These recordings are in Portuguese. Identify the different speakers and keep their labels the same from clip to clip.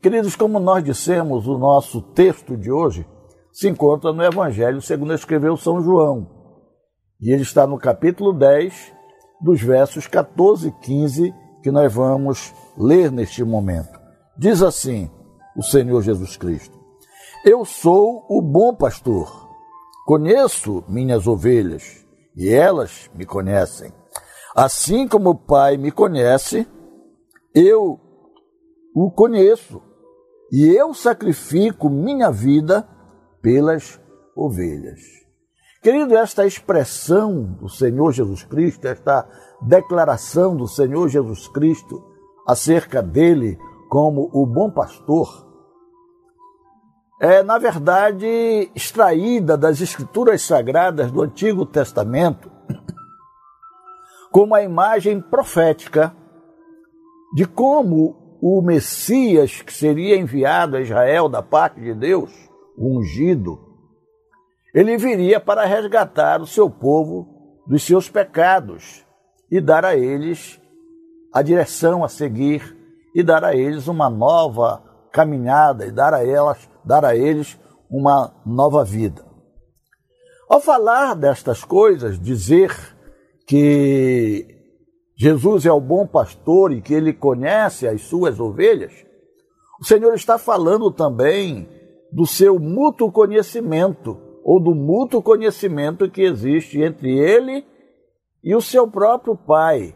Speaker 1: Queridos, como nós dissemos, o nosso texto de hoje se encontra no Evangelho segundo escreveu São João. E ele está no capítulo 10, dos versos 14 e 15, que nós vamos ler neste momento. Diz assim o Senhor Jesus Cristo: Eu sou o bom pastor, conheço minhas ovelhas e elas me conhecem. Assim como o Pai me conhece, eu o conheço e eu sacrifico minha vida pelas ovelhas. Querido, esta expressão do Senhor Jesus Cristo, esta declaração do Senhor Jesus Cristo acerca dele como o bom pastor, é, na verdade, extraída das Escrituras Sagradas do Antigo Testamento, como a imagem profética de como o Messias que seria enviado a Israel da parte de Deus, o ungido, ele viria para resgatar o seu povo dos seus pecados e dar a eles a direção a seguir e dar a eles uma nova caminhada e dar a elas, dar a eles uma nova vida. Ao falar destas coisas, dizer que Jesus é o bom pastor e que ele conhece as suas ovelhas, o Senhor está falando também do seu mútuo conhecimento, ou do mútuo conhecimento que existe entre ele e o seu próprio Pai,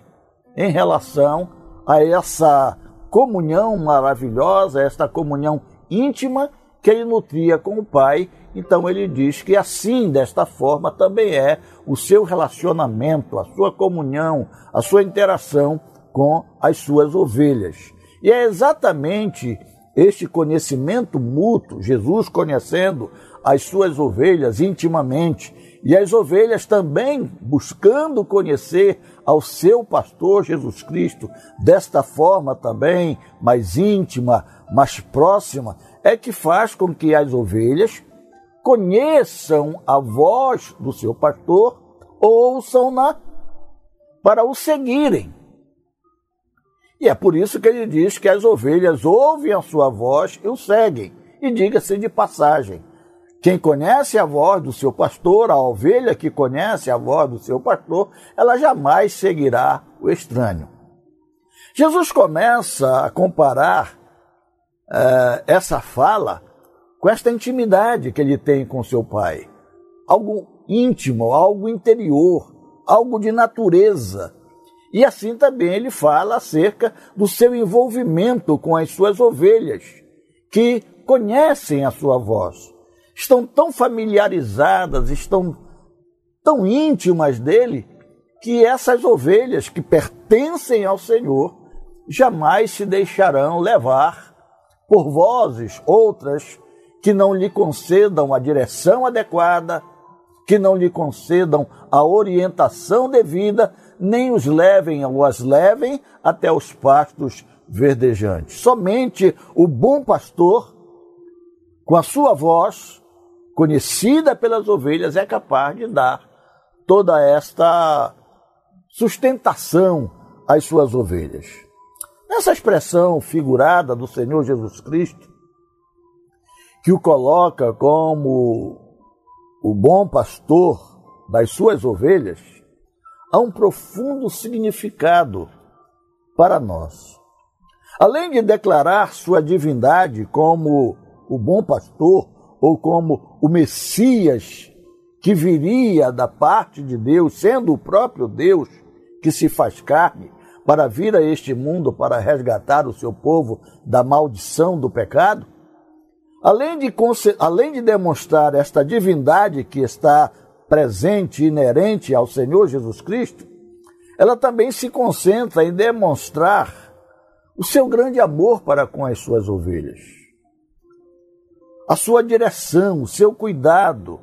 Speaker 1: em relação a essa comunhão maravilhosa, esta comunhão íntima que ele nutria com o Pai. Então ele diz que assim, desta forma, também é o seu relacionamento, a sua comunhão, a sua interação com as suas ovelhas. E é exatamente este conhecimento mútuo, Jesus conhecendo as suas ovelhas intimamente, e as ovelhas também buscando conhecer ao seu pastor Jesus Cristo, desta forma também mais íntima, mais próxima, é que faz com que as ovelhas conheçam a voz do seu pastor, ouçam-na para o seguirem. E é por isso que ele diz que as ovelhas ouvem a sua voz e o seguem. E diga-se de passagem, quem conhece a voz do seu pastor, a ovelha que conhece a voz do seu pastor, ela jamais seguirá o estranho. Jesus começa a comparar uh, essa fala com esta intimidade que ele tem com seu pai. Algo íntimo, algo interior, algo de natureza e assim também ele fala acerca do seu envolvimento com as suas ovelhas, que conhecem a sua voz, estão tão familiarizadas, estão tão íntimas dele, que essas ovelhas que pertencem ao Senhor jamais se deixarão levar por vozes outras que não lhe concedam a direção adequada, que não lhe concedam a orientação devida, nem os levem ou as levem até os pastos verdejantes. Somente o bom pastor, com a sua voz, conhecida pelas ovelhas, é capaz de dar toda esta sustentação às suas ovelhas. Nessa expressão figurada do Senhor Jesus Cristo, que o coloca como o bom pastor das suas ovelhas, há um profundo significado para nós. Além de declarar sua divindade como o bom pastor ou como o Messias que viria da parte de Deus, sendo o próprio Deus que se faz carne para vir a este mundo para resgatar o seu povo da maldição do pecado, além de, além de demonstrar esta divindade que está presente, inerente ao Senhor Jesus Cristo, ela também se concentra em demonstrar o seu grande amor para com as suas ovelhas, a sua direção, o seu cuidado,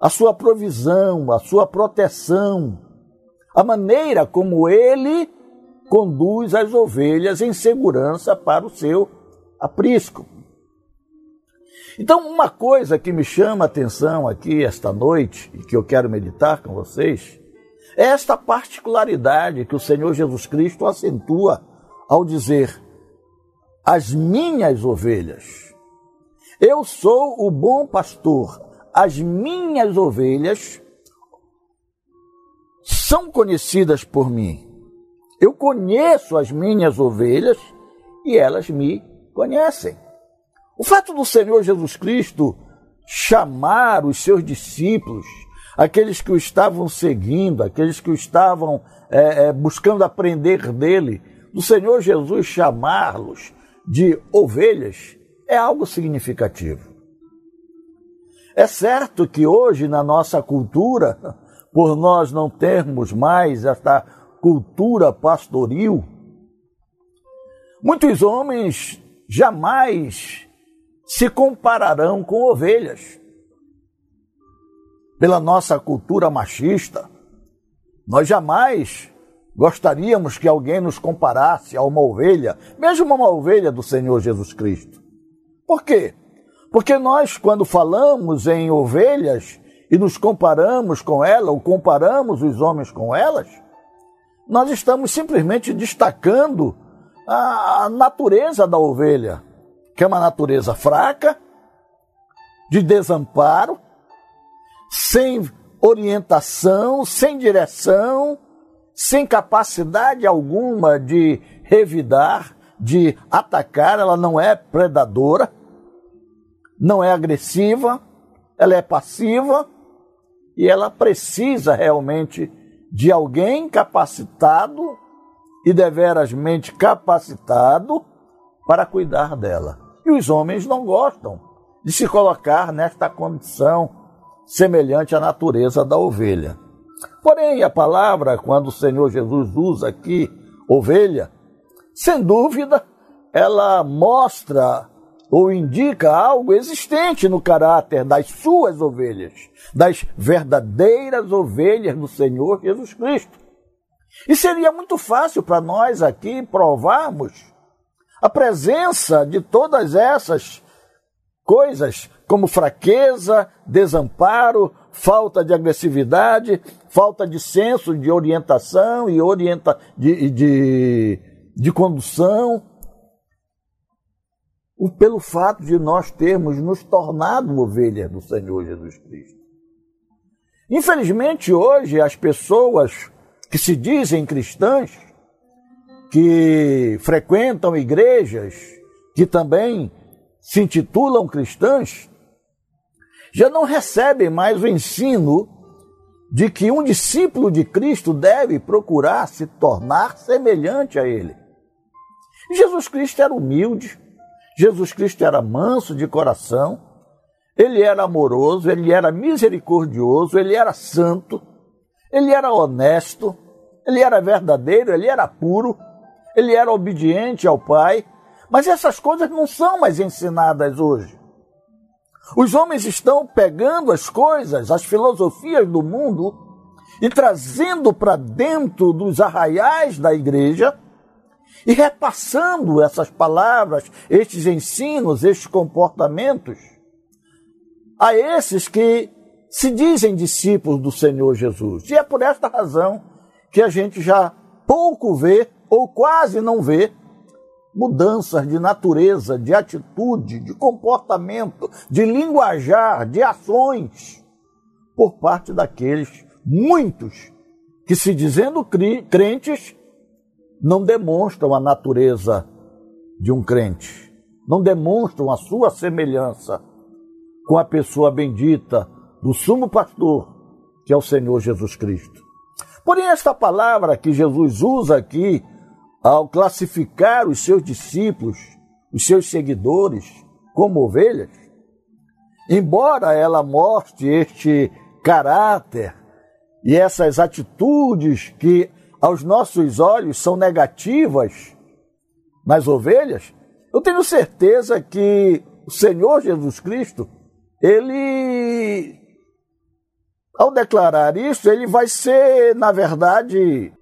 Speaker 1: a sua provisão, a sua proteção, a maneira como ele conduz as ovelhas em segurança para o seu aprisco. Então, uma coisa que me chama a atenção aqui esta noite e que eu quero meditar com vocês é esta particularidade que o Senhor Jesus Cristo acentua ao dizer: as minhas ovelhas. Eu sou o bom pastor. As minhas ovelhas são conhecidas por mim. Eu conheço as minhas ovelhas e elas me conhecem. O fato do Senhor Jesus Cristo chamar os seus discípulos, aqueles que o estavam seguindo, aqueles que o estavam é, é, buscando aprender dele, do Senhor Jesus chamá-los de ovelhas, é algo significativo. É certo que hoje, na nossa cultura, por nós não termos mais esta cultura pastoril, muitos homens jamais se compararão com ovelhas. Pela nossa cultura machista, nós jamais gostaríamos que alguém nos comparasse a uma ovelha, mesmo uma ovelha do Senhor Jesus Cristo. Por quê? Porque nós, quando falamos em ovelhas e nos comparamos com ela, ou comparamos os homens com elas, nós estamos simplesmente destacando a natureza da ovelha que é uma natureza fraca, de desamparo, sem orientação, sem direção, sem capacidade alguma de revidar, de atacar, ela não é predadora, não é agressiva, ela é passiva e ela precisa realmente de alguém capacitado e deverasmente capacitado para cuidar dela. E os homens não gostam de se colocar nesta condição semelhante à natureza da ovelha. Porém, a palavra, quando o Senhor Jesus usa aqui ovelha, sem dúvida, ela mostra ou indica algo existente no caráter das suas ovelhas, das verdadeiras ovelhas do Senhor Jesus Cristo. E seria muito fácil para nós aqui provarmos a presença de todas essas coisas, como fraqueza, desamparo, falta de agressividade, falta de senso de orientação e orienta, de, de, de condução, pelo fato de nós termos nos tornado ovelhas do Senhor Jesus Cristo. Infelizmente, hoje, as pessoas que se dizem cristãs que frequentam igrejas, que também se intitulam cristãs, já não recebem mais o ensino de que um discípulo de Cristo deve procurar se tornar semelhante a ele. Jesus Cristo era humilde, Jesus Cristo era manso de coração, ele era amoroso, ele era misericordioso, ele era santo, ele era honesto, ele era verdadeiro, ele era puro ele era obediente ao pai, mas essas coisas não são mais ensinadas hoje. Os homens estão pegando as coisas, as filosofias do mundo e trazendo para dentro dos arraiais da igreja e repassando essas palavras, estes ensinos, estes comportamentos a esses que se dizem discípulos do Senhor Jesus. E é por esta razão que a gente já pouco vê ou quase não vê mudanças de natureza, de atitude, de comportamento, de linguajar, de ações por parte daqueles muitos que, se dizendo crentes, não demonstram a natureza de um crente, não demonstram a sua semelhança com a pessoa bendita do sumo pastor, que é o Senhor Jesus Cristo. Porém, esta palavra que Jesus usa aqui ao classificar os seus discípulos, os seus seguidores, como ovelhas, embora ela mostre este caráter e essas atitudes que aos nossos olhos são negativas nas ovelhas, eu tenho certeza que o Senhor Jesus Cristo, ele, ao declarar isso, ele vai ser, na verdade,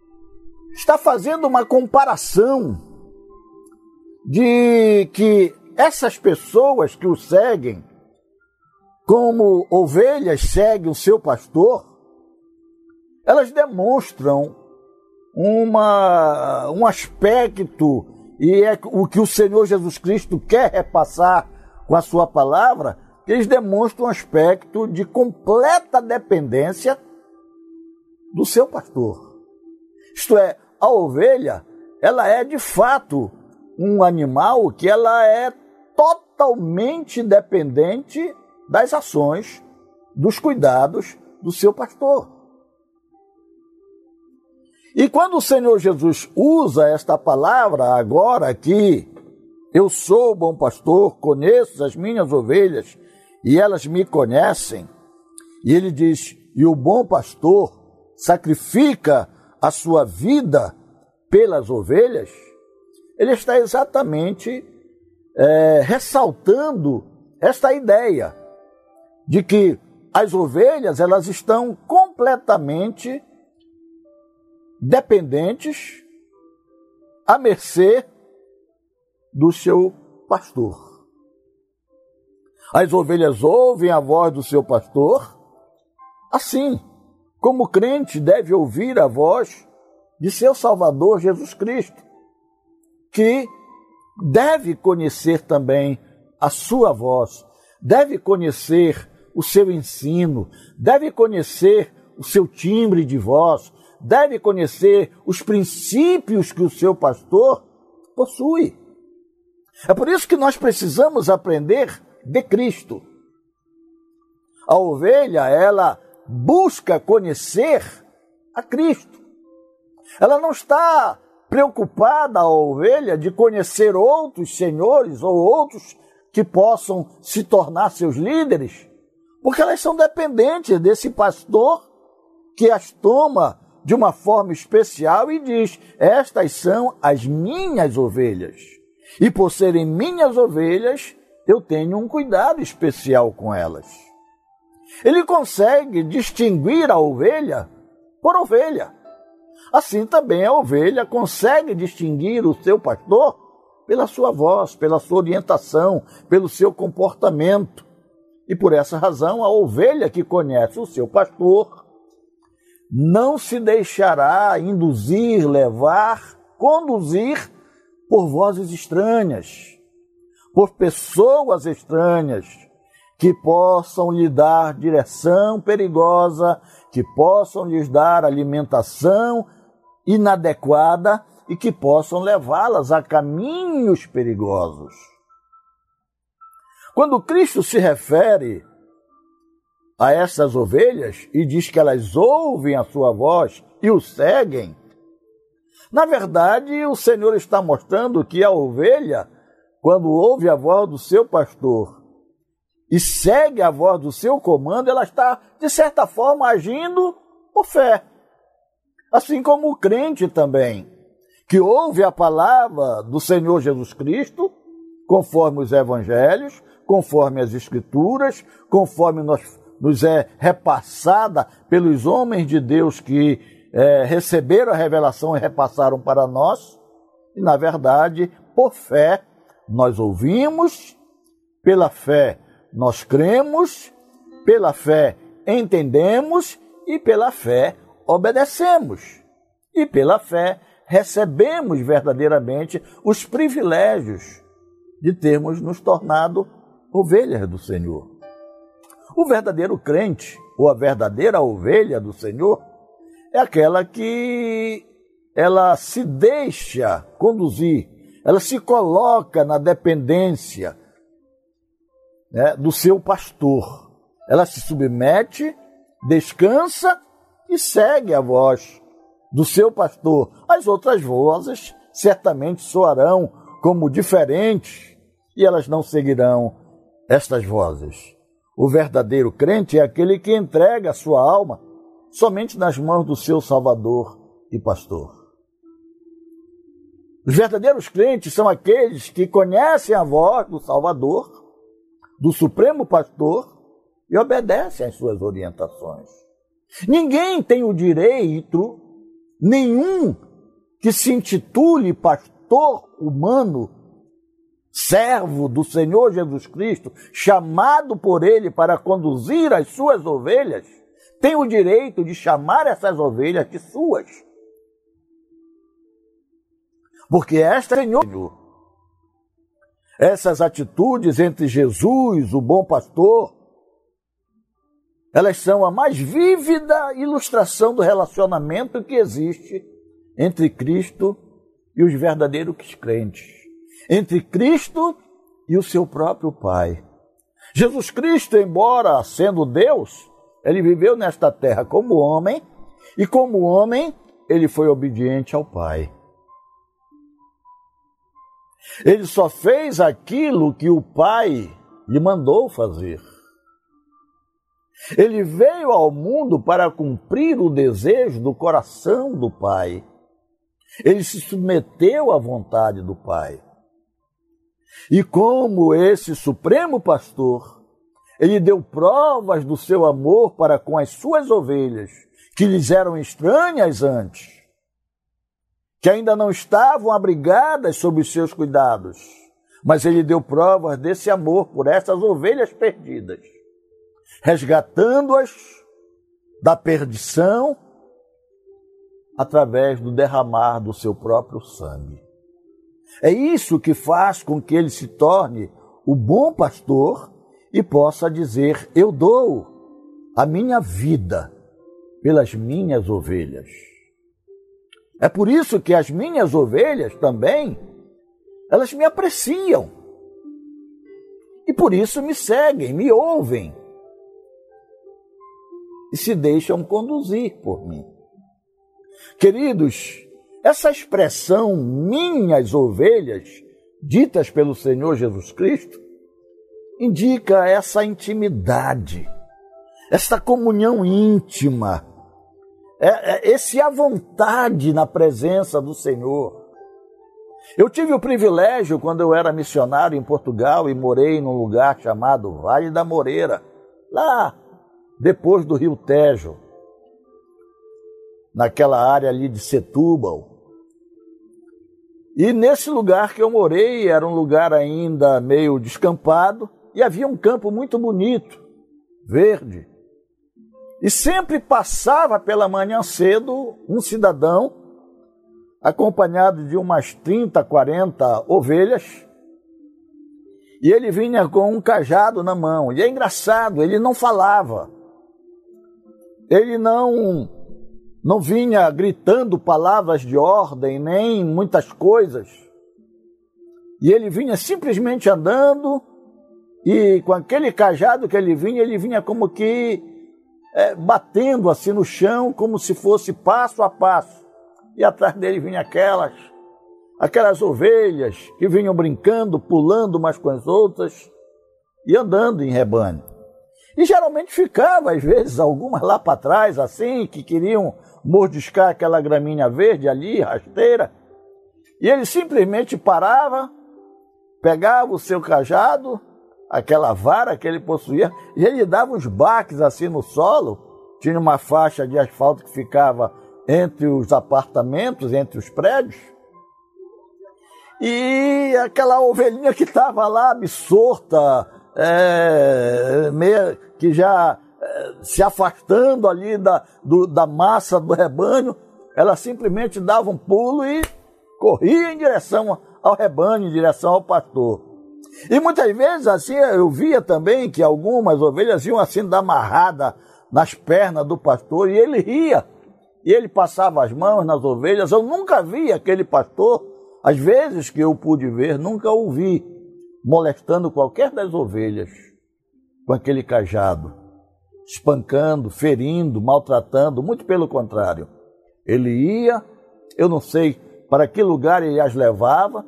Speaker 1: está fazendo uma comparação de que essas pessoas que o seguem, como ovelhas seguem o seu pastor, elas demonstram uma, um aspecto e é o que o Senhor Jesus Cristo quer repassar com a sua palavra, eles demonstram um aspecto de completa dependência do seu pastor. Isto é, a ovelha, ela é de fato um animal que ela é totalmente dependente das ações, dos cuidados do seu pastor. E quando o Senhor Jesus usa esta palavra agora aqui, eu sou bom pastor, conheço as minhas ovelhas e elas me conhecem. E ele diz: e o bom pastor sacrifica a sua vida pelas ovelhas. Ele está exatamente é, ressaltando esta ideia de que as ovelhas elas estão completamente dependentes à mercê do seu pastor. As ovelhas ouvem a voz do seu pastor, assim como crente deve ouvir a voz de seu Salvador Jesus Cristo, que deve conhecer também a sua voz, deve conhecer o seu ensino, deve conhecer o seu timbre de voz, deve conhecer os princípios que o seu pastor possui. É por isso que nós precisamos aprender de Cristo. A ovelha, ela busca conhecer a Cristo. Ela não está preocupada, a ovelha, de conhecer outros senhores ou outros que possam se tornar seus líderes, porque elas são dependentes desse pastor que as toma de uma forma especial e diz: Estas são as minhas ovelhas. E por serem minhas ovelhas, eu tenho um cuidado especial com elas. Ele consegue distinguir a ovelha por ovelha. Assim também a ovelha consegue distinguir o seu pastor pela sua voz, pela sua orientação, pelo seu comportamento. E por essa razão, a ovelha que conhece o seu pastor não se deixará induzir, levar, conduzir por vozes estranhas, por pessoas estranhas que possam lhe dar direção perigosa, que possam lhes dar alimentação inadequada e que possam levá-las a caminhos perigosos. Quando Cristo se refere a essas ovelhas e diz que elas ouvem a sua voz e o seguem, na verdade, o Senhor está mostrando que a ovelha, quando ouve a voz do seu pastor e segue a voz do seu comando, ela está, de certa forma, agindo por fé. Assim como o crente também, que ouve a palavra do Senhor Jesus Cristo, conforme os evangelhos, conforme as escrituras, conforme nós nos é repassada pelos homens de Deus que é, receberam a revelação e repassaram para nós. E, na verdade, por fé, nós ouvimos, pela fé, nós cremos, pela fé, entendemos e pela fé, obedecemos. E pela fé, recebemos verdadeiramente os privilégios de termos nos tornado ovelhas do Senhor. O verdadeiro crente, ou a verdadeira ovelha do Senhor, é aquela que ela se deixa conduzir, ela se coloca na dependência né, do seu pastor. Ela se submete, descansa e segue a voz do seu pastor. As outras vozes certamente soarão como diferentes e elas não seguirão estas vozes. O verdadeiro crente é aquele que entrega a sua alma somente nas mãos do seu Salvador e Pastor. Os verdadeiros crentes são aqueles que conhecem a voz do Salvador, do Supremo Pastor e obedecem às suas orientações. Ninguém tem o direito, nenhum, que se intitule pastor humano servo do Senhor Jesus Cristo, chamado por ele para conduzir as suas ovelhas, tem o direito de chamar essas ovelhas de suas. Porque esta é Senhor. Essas atitudes entre Jesus, o bom pastor, elas são a mais vívida ilustração do relacionamento que existe entre Cristo e os verdadeiros crentes, entre Cristo e o seu próprio Pai. Jesus Cristo, embora sendo Deus, ele viveu nesta terra como homem e como homem ele foi obediente ao Pai. Ele só fez aquilo que o Pai lhe mandou fazer. Ele veio ao mundo para cumprir o desejo do coração do Pai. Ele se submeteu à vontade do Pai. E como esse supremo pastor, ele deu provas do seu amor para com as suas ovelhas, que lhes eram estranhas antes, que ainda não estavam abrigadas sob os seus cuidados, mas ele deu provas desse amor por essas ovelhas perdidas resgatando-as da perdição através do derramar do seu próprio sangue. É isso que faz com que ele se torne o bom pastor e possa dizer: Eu dou a minha vida pelas minhas ovelhas. É por isso que as minhas ovelhas também, elas me apreciam. E por isso me seguem, me ouvem e se deixam conduzir por mim. Queridos, essa expressão minhas ovelhas, ditas pelo Senhor Jesus Cristo, indica essa intimidade, essa comunhão íntima, é, é, esse à vontade na presença do Senhor. Eu tive o privilégio, quando eu era missionário em Portugal e morei num lugar chamado Vale da Moreira, lá depois do rio Tejo, naquela área ali de Setúbal. E nesse lugar que eu morei, era um lugar ainda meio descampado, e havia um campo muito bonito, verde. E sempre passava pela manhã cedo um cidadão, acompanhado de umas 30, 40 ovelhas, e ele vinha com um cajado na mão. E é engraçado, ele não falava ele não não vinha gritando palavras de ordem, nem muitas coisas. E ele vinha simplesmente andando, e com aquele cajado que ele vinha, ele vinha como que é, batendo assim no chão, como se fosse passo a passo. E atrás dele vinha aquelas, aquelas ovelhas que vinham brincando, pulando umas com as outras e andando em rebanho. E geralmente ficava, às vezes, algumas lá para trás, assim, que queriam mordiscar aquela graminha verde ali, rasteira. E ele simplesmente parava, pegava o seu cajado, aquela vara que ele possuía, e ele dava uns baques assim no solo. Tinha uma faixa de asfalto que ficava entre os apartamentos, entre os prédios. E aquela ovelhinha que estava lá absorta, é, meia, que já é, se afastando ali da, do, da massa do rebanho, ela simplesmente dava um pulo e corria em direção ao rebanho, em direção ao pastor. E muitas vezes assim eu via também que algumas ovelhas iam assim dar amarrada nas pernas do pastor e ele ria. E ele passava as mãos nas ovelhas. Eu nunca vi aquele pastor, às vezes que eu pude ver, nunca ouvi molestando qualquer das ovelhas com aquele cajado, espancando, ferindo, maltratando, muito pelo contrário. Ele ia, eu não sei para que lugar ele as levava,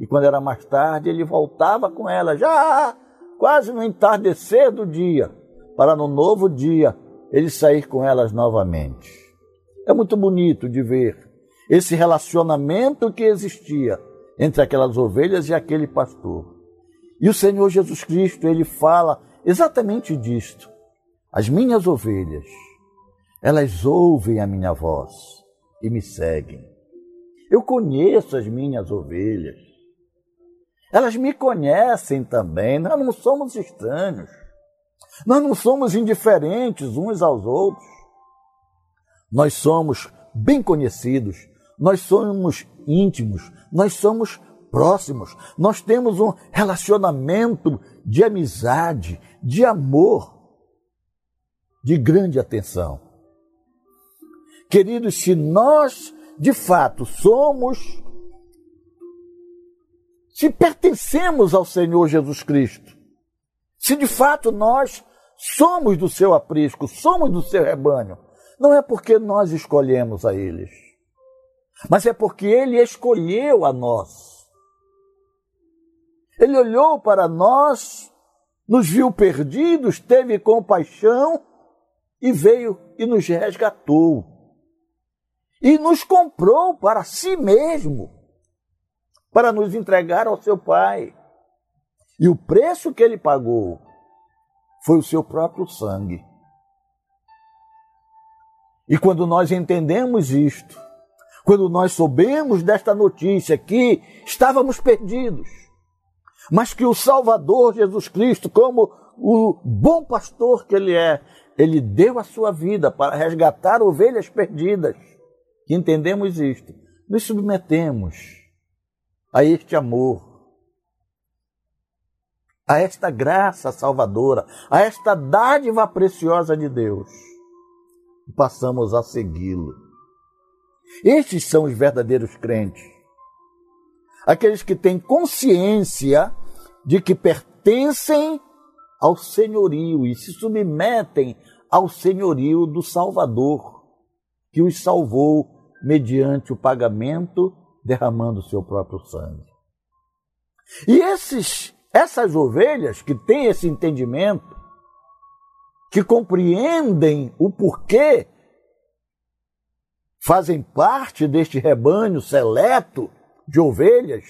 Speaker 1: e quando era mais tarde ele voltava com elas, já quase no entardecer do dia, para no novo dia ele sair com elas novamente. É muito bonito de ver esse relacionamento que existia entre aquelas ovelhas e aquele pastor. E o Senhor Jesus Cristo, ele fala exatamente disto. As minhas ovelhas, elas ouvem a minha voz e me seguem. Eu conheço as minhas ovelhas. Elas me conhecem também. Nós não somos estranhos. Nós não somos indiferentes uns aos outros. Nós somos bem conhecidos. Nós somos íntimos. nós somos próximos, nós temos um relacionamento de amizade, de amor, de grande atenção. Queridos, se nós de fato somos, se pertencemos ao Senhor Jesus Cristo, se de fato nós somos do seu aprisco, somos do seu rebanho, não é porque nós escolhemos a eles, mas é porque ele escolheu a nós. Ele olhou para nós, nos viu perdidos, teve compaixão e veio e nos resgatou. E nos comprou para si mesmo, para nos entregar ao seu Pai. E o preço que ele pagou foi o seu próprio sangue. E quando nós entendemos isto, quando nós soubemos desta notícia que estávamos perdidos, mas que o Salvador Jesus Cristo, como o bom pastor que ele é, ele deu a sua vida para resgatar ovelhas perdidas. Entendemos isto, nos submetemos a este amor, a esta graça salvadora, a esta dádiva preciosa de Deus passamos a segui-lo. Estes são os verdadeiros crentes. Aqueles que têm consciência de que pertencem ao senhorio e se submetem ao senhorio do Salvador, que os salvou mediante o pagamento derramando seu próprio sangue. E esses essas ovelhas que têm esse entendimento, que compreendem o porquê, fazem parte deste rebanho seleto de ovelhas,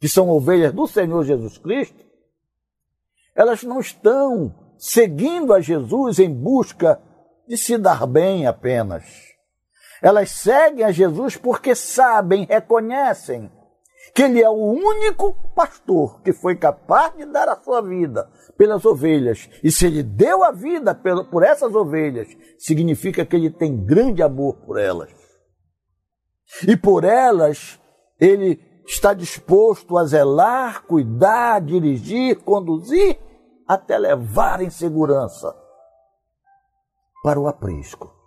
Speaker 1: que são ovelhas do Senhor Jesus Cristo, elas não estão seguindo a Jesus em busca de se dar bem apenas. Elas seguem a Jesus porque sabem, reconhecem que ele é o único pastor que foi capaz de dar a sua vida pelas ovelhas. E se ele deu a vida por essas ovelhas, significa que ele tem grande amor por elas. E por elas, ele está disposto a zelar, cuidar, dirigir, conduzir, até levar em segurança para o aprisco.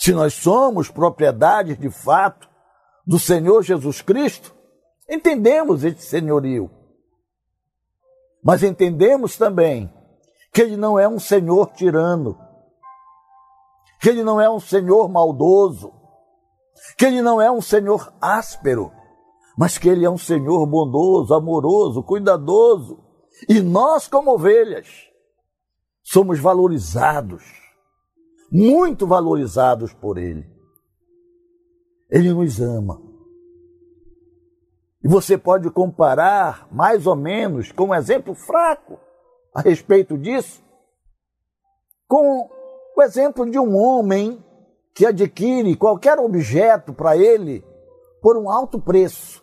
Speaker 1: Se nós somos propriedades de fato do Senhor Jesus Cristo, entendemos este senhorio. Mas entendemos também que ele não é um senhor tirano, que ele não é um senhor maldoso, que ele não é um senhor áspero, mas que ele é um senhor bondoso, amoroso, cuidadoso. E nós, como ovelhas, somos valorizados, muito valorizados por ele. Ele nos ama. E você pode comparar, mais ou menos, com um exemplo fraco a respeito disso, com o exemplo de um homem que adquire qualquer objeto para ele por um alto preço.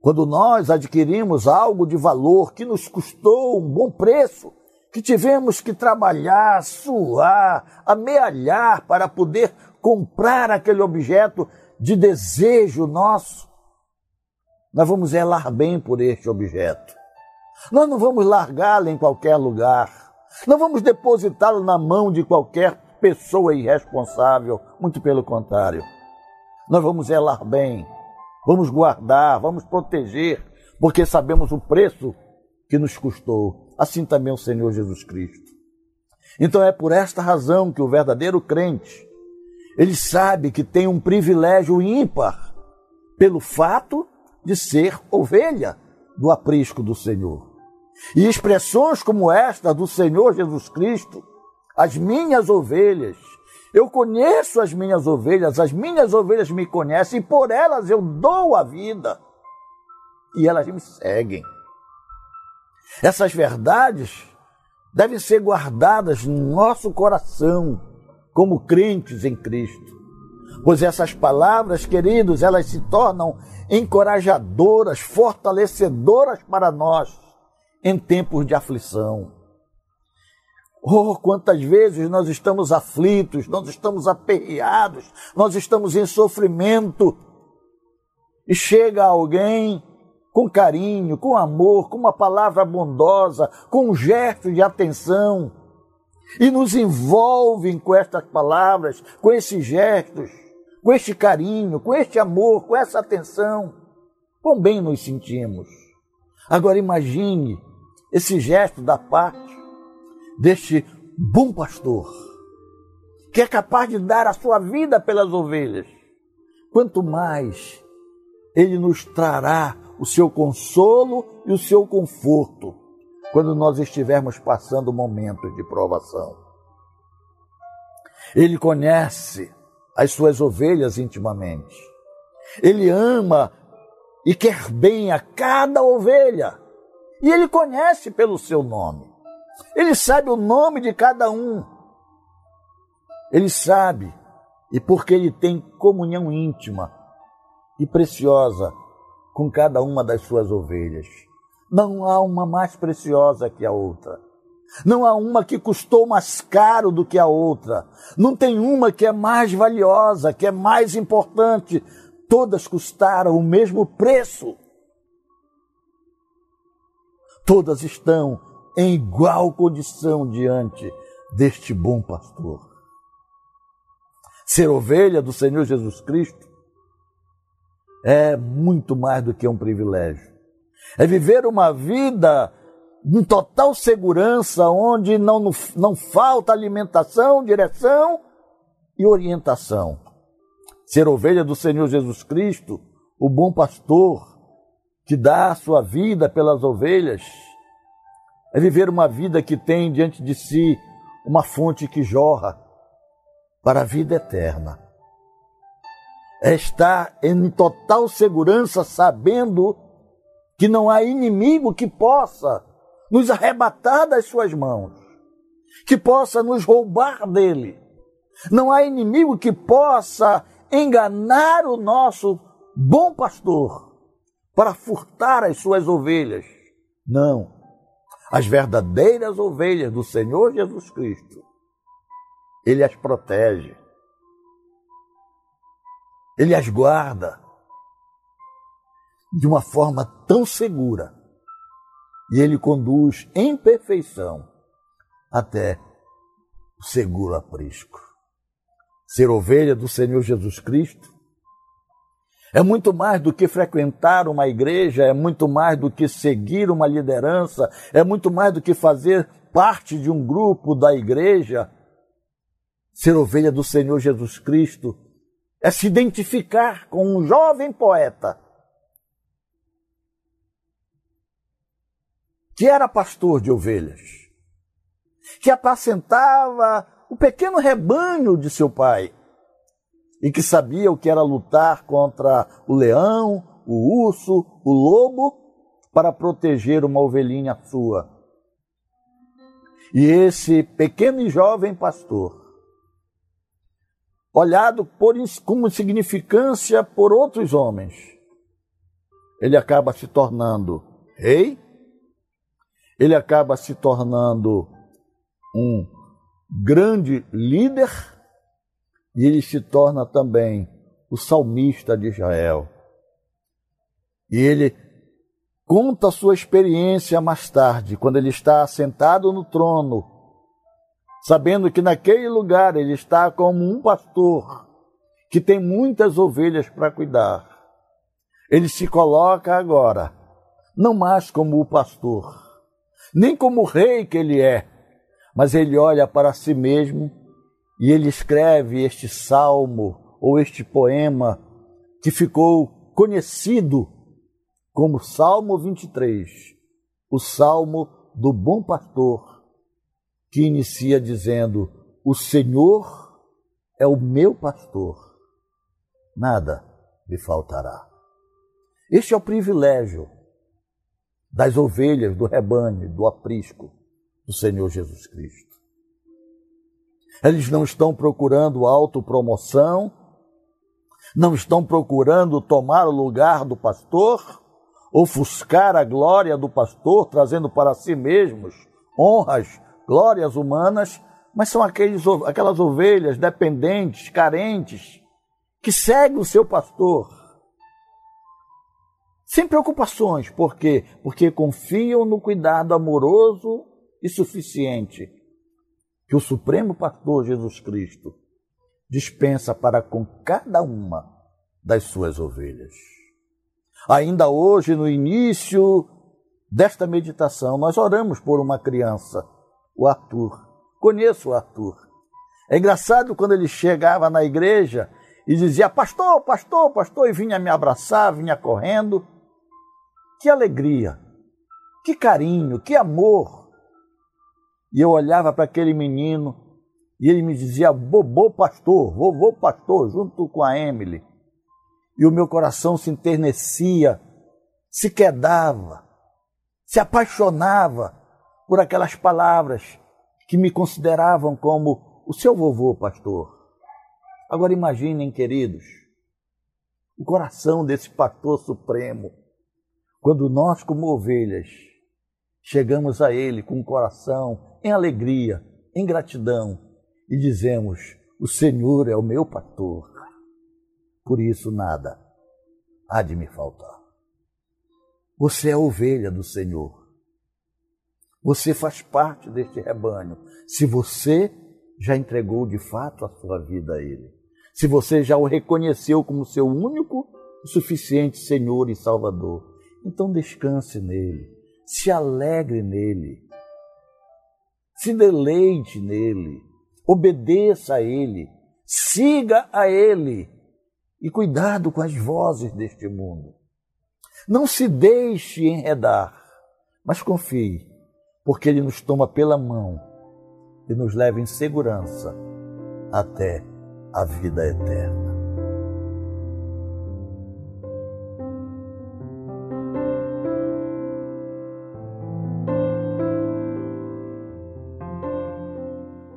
Speaker 1: Quando nós adquirimos algo de valor que nos custou um bom preço, que tivemos que trabalhar, suar, amealhar para poder comprar aquele objeto de desejo nosso, nós vamos zelar bem por este objeto. Nós não vamos largá-lo em qualquer lugar. Não vamos depositá-lo na mão de qualquer pessoa irresponsável. Muito pelo contrário. Nós vamos zelar bem, vamos guardar, vamos proteger, porque sabemos o preço que nos custou. Assim também o Senhor Jesus Cristo. Então é por esta razão que o verdadeiro crente ele sabe que tem um privilégio ímpar pelo fato de ser ovelha do aprisco do Senhor. E expressões como esta do Senhor Jesus Cristo, as minhas ovelhas, eu conheço as minhas ovelhas, as minhas ovelhas me conhecem e por elas eu dou a vida. E elas me seguem. Essas verdades devem ser guardadas no nosso coração como crentes em Cristo. Pois essas palavras, queridos, elas se tornam encorajadoras, fortalecedoras para nós em tempos de aflição. Oh, quantas vezes nós estamos aflitos, nós estamos aperreados, nós estamos em sofrimento. E chega alguém com carinho, com amor, com uma palavra bondosa, com um gesto de atenção, e nos envolvem com estas palavras, com esses gestos, com este carinho, com este amor, com essa atenção. Quão bem nos sentimos. Agora imagine esse gesto da parte deste bom pastor, que é capaz de dar a sua vida pelas ovelhas. Quanto mais ele nos trará o seu consolo e o seu conforto quando nós estivermos passando momentos de provação. Ele conhece as suas ovelhas intimamente. Ele ama e quer bem a cada ovelha. E ele conhece pelo seu nome. Ele sabe o nome de cada um. Ele sabe, e porque ele tem comunhão íntima e preciosa com cada uma das suas ovelhas. Não há uma mais preciosa que a outra. Não há uma que custou mais caro do que a outra. Não tem uma que é mais valiosa, que é mais importante. Todas custaram o mesmo preço. Todas estão em igual condição diante deste bom pastor. Ser ovelha do Senhor Jesus Cristo é muito mais do que um privilégio é viver uma vida em total segurança, onde não, não falta alimentação, direção e orientação. Ser ovelha do Senhor Jesus Cristo, o bom pastor, que dá a sua vida pelas ovelhas, é viver uma vida que tem diante de si uma fonte que jorra para a vida eterna. É estar em total segurança, sabendo que não há inimigo que possa nos arrebatar das suas mãos, que possa nos roubar dele. Não há inimigo que possa enganar o nosso bom pastor para furtar as suas ovelhas. Não. As verdadeiras ovelhas do Senhor Jesus Cristo, ele as protege, ele as guarda de uma forma tão segura e ele conduz em perfeição até o seguro aprisco. Ser ovelha do Senhor Jesus Cristo é muito mais do que frequentar uma igreja, é muito mais do que seguir uma liderança, é muito mais do que fazer parte de um grupo da igreja. Ser ovelha do Senhor Jesus Cristo é se identificar com um jovem poeta que era pastor de ovelhas, que apacentava o pequeno rebanho de seu pai e que sabia o que era lutar contra o leão, o urso, o lobo para proteger uma ovelhinha sua. E esse pequeno e jovem pastor, olhado por, como significância por outros homens, ele acaba se tornando rei. Ele acaba se tornando um grande líder. E ele se torna também o salmista de Israel. E ele conta sua experiência mais tarde, quando ele está sentado no trono, sabendo que naquele lugar ele está como um pastor que tem muitas ovelhas para cuidar. Ele se coloca agora, não mais como o pastor, nem como rei que ele é, mas ele olha para si mesmo e ele escreve este salmo ou este poema que ficou conhecido como Salmo 23, o salmo do bom pastor, que inicia dizendo: O Senhor é o meu pastor, nada me faltará. Este é o privilégio das ovelhas, do rebanho, do aprisco do Senhor Jesus Cristo. Eles não estão procurando autopromoção, não estão procurando tomar o lugar do pastor, ofuscar a glória do pastor, trazendo para si mesmos honras, glórias humanas, mas são aqueles, aquelas ovelhas dependentes, carentes, que seguem o seu pastor. Sem preocupações, por quê? Porque confiam no cuidado amoroso e suficiente que o Supremo Pastor Jesus Cristo dispensa para com cada uma das suas ovelhas. Ainda hoje, no início desta meditação, nós oramos por uma criança, o Arthur. Conheço o Arthur. É engraçado quando ele chegava na igreja e dizia: Pastor, pastor, pastor, e vinha me abraçar, vinha correndo. Que alegria, que carinho, que amor. E eu olhava para aquele menino e ele me dizia: Bobô pastor, vovô pastor, junto com a Emily. E o meu coração se enternecia, se quedava, se apaixonava por aquelas palavras que me consideravam como o seu vovô pastor. Agora imaginem, queridos, o coração desse pastor supremo, quando nós, como ovelhas, chegamos a ele com o coração em alegria, em gratidão e dizemos: O Senhor é o meu pastor, por isso nada há de me faltar. Você é ovelha do Senhor. Você faz parte deste rebanho. Se você já entregou de fato a sua vida a Ele, se você já o reconheceu como seu único suficiente Senhor e Salvador, então descanse nele, se alegre nele, se deleite nele, obedeça a ele, siga a ele. E cuidado com as vozes deste mundo. Não se deixe enredar, mas confie porque Ele nos toma pela mão e nos leva em segurança até a vida eterna.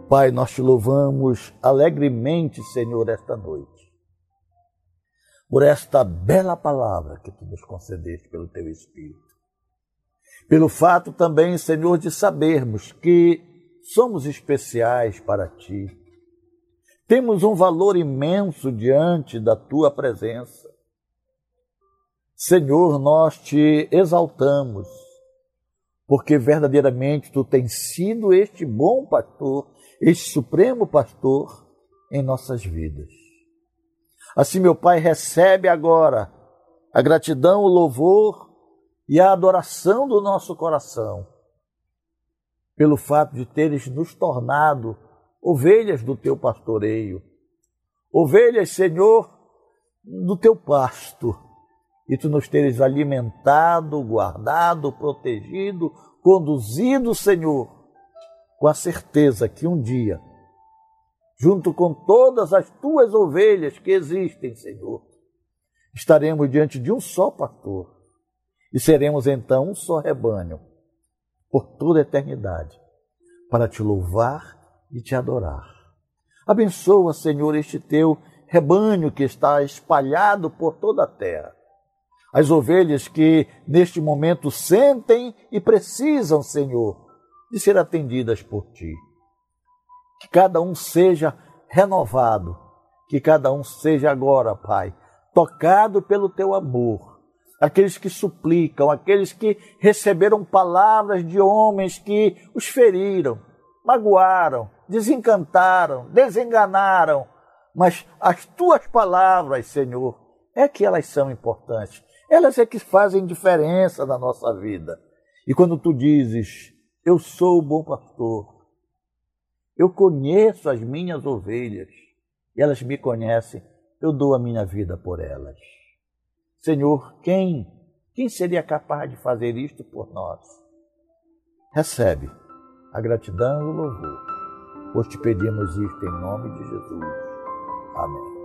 Speaker 1: Pai, nós te louvamos alegremente, Senhor, esta noite, por esta bela palavra que tu nos concedeste pelo teu Espírito pelo fato também, Senhor, de sabermos que somos especiais para Ti. Temos um valor imenso diante da Tua presença. Senhor, nós te exaltamos, porque verdadeiramente Tu tens sido este bom pastor, este supremo pastor em nossas vidas. Assim, meu Pai, recebe agora a gratidão, o louvor e a adoração do nosso coração, pelo fato de teres nos tornado ovelhas do teu pastoreio, ovelhas, Senhor, do teu pasto, e tu nos teres alimentado, guardado, protegido, conduzido, Senhor, com a certeza que um dia, junto com todas as tuas ovelhas que existem, Senhor, estaremos diante de um só pastor e seremos então um só rebanho por toda a eternidade para te louvar e te adorar. Abençoa, Senhor, este teu rebanho que está espalhado por toda a terra. As ovelhas que neste momento sentem e precisam, Senhor, de ser atendidas por ti. Que cada um seja renovado, que cada um seja agora, Pai, tocado pelo teu amor aqueles que suplicam, aqueles que receberam palavras de homens que os feriram, magoaram, desencantaram, desenganaram. Mas as tuas palavras, Senhor, é que elas são importantes. Elas é que fazem diferença na nossa vida. E quando tu dizes, eu sou o bom pastor, eu conheço as minhas ovelhas, e elas me conhecem, eu dou a minha vida por elas. Senhor, quem? Quem seria capaz de fazer isto por nós? Recebe a gratidão e o louvor, pois te pedimos isto em nome de Jesus. Amém.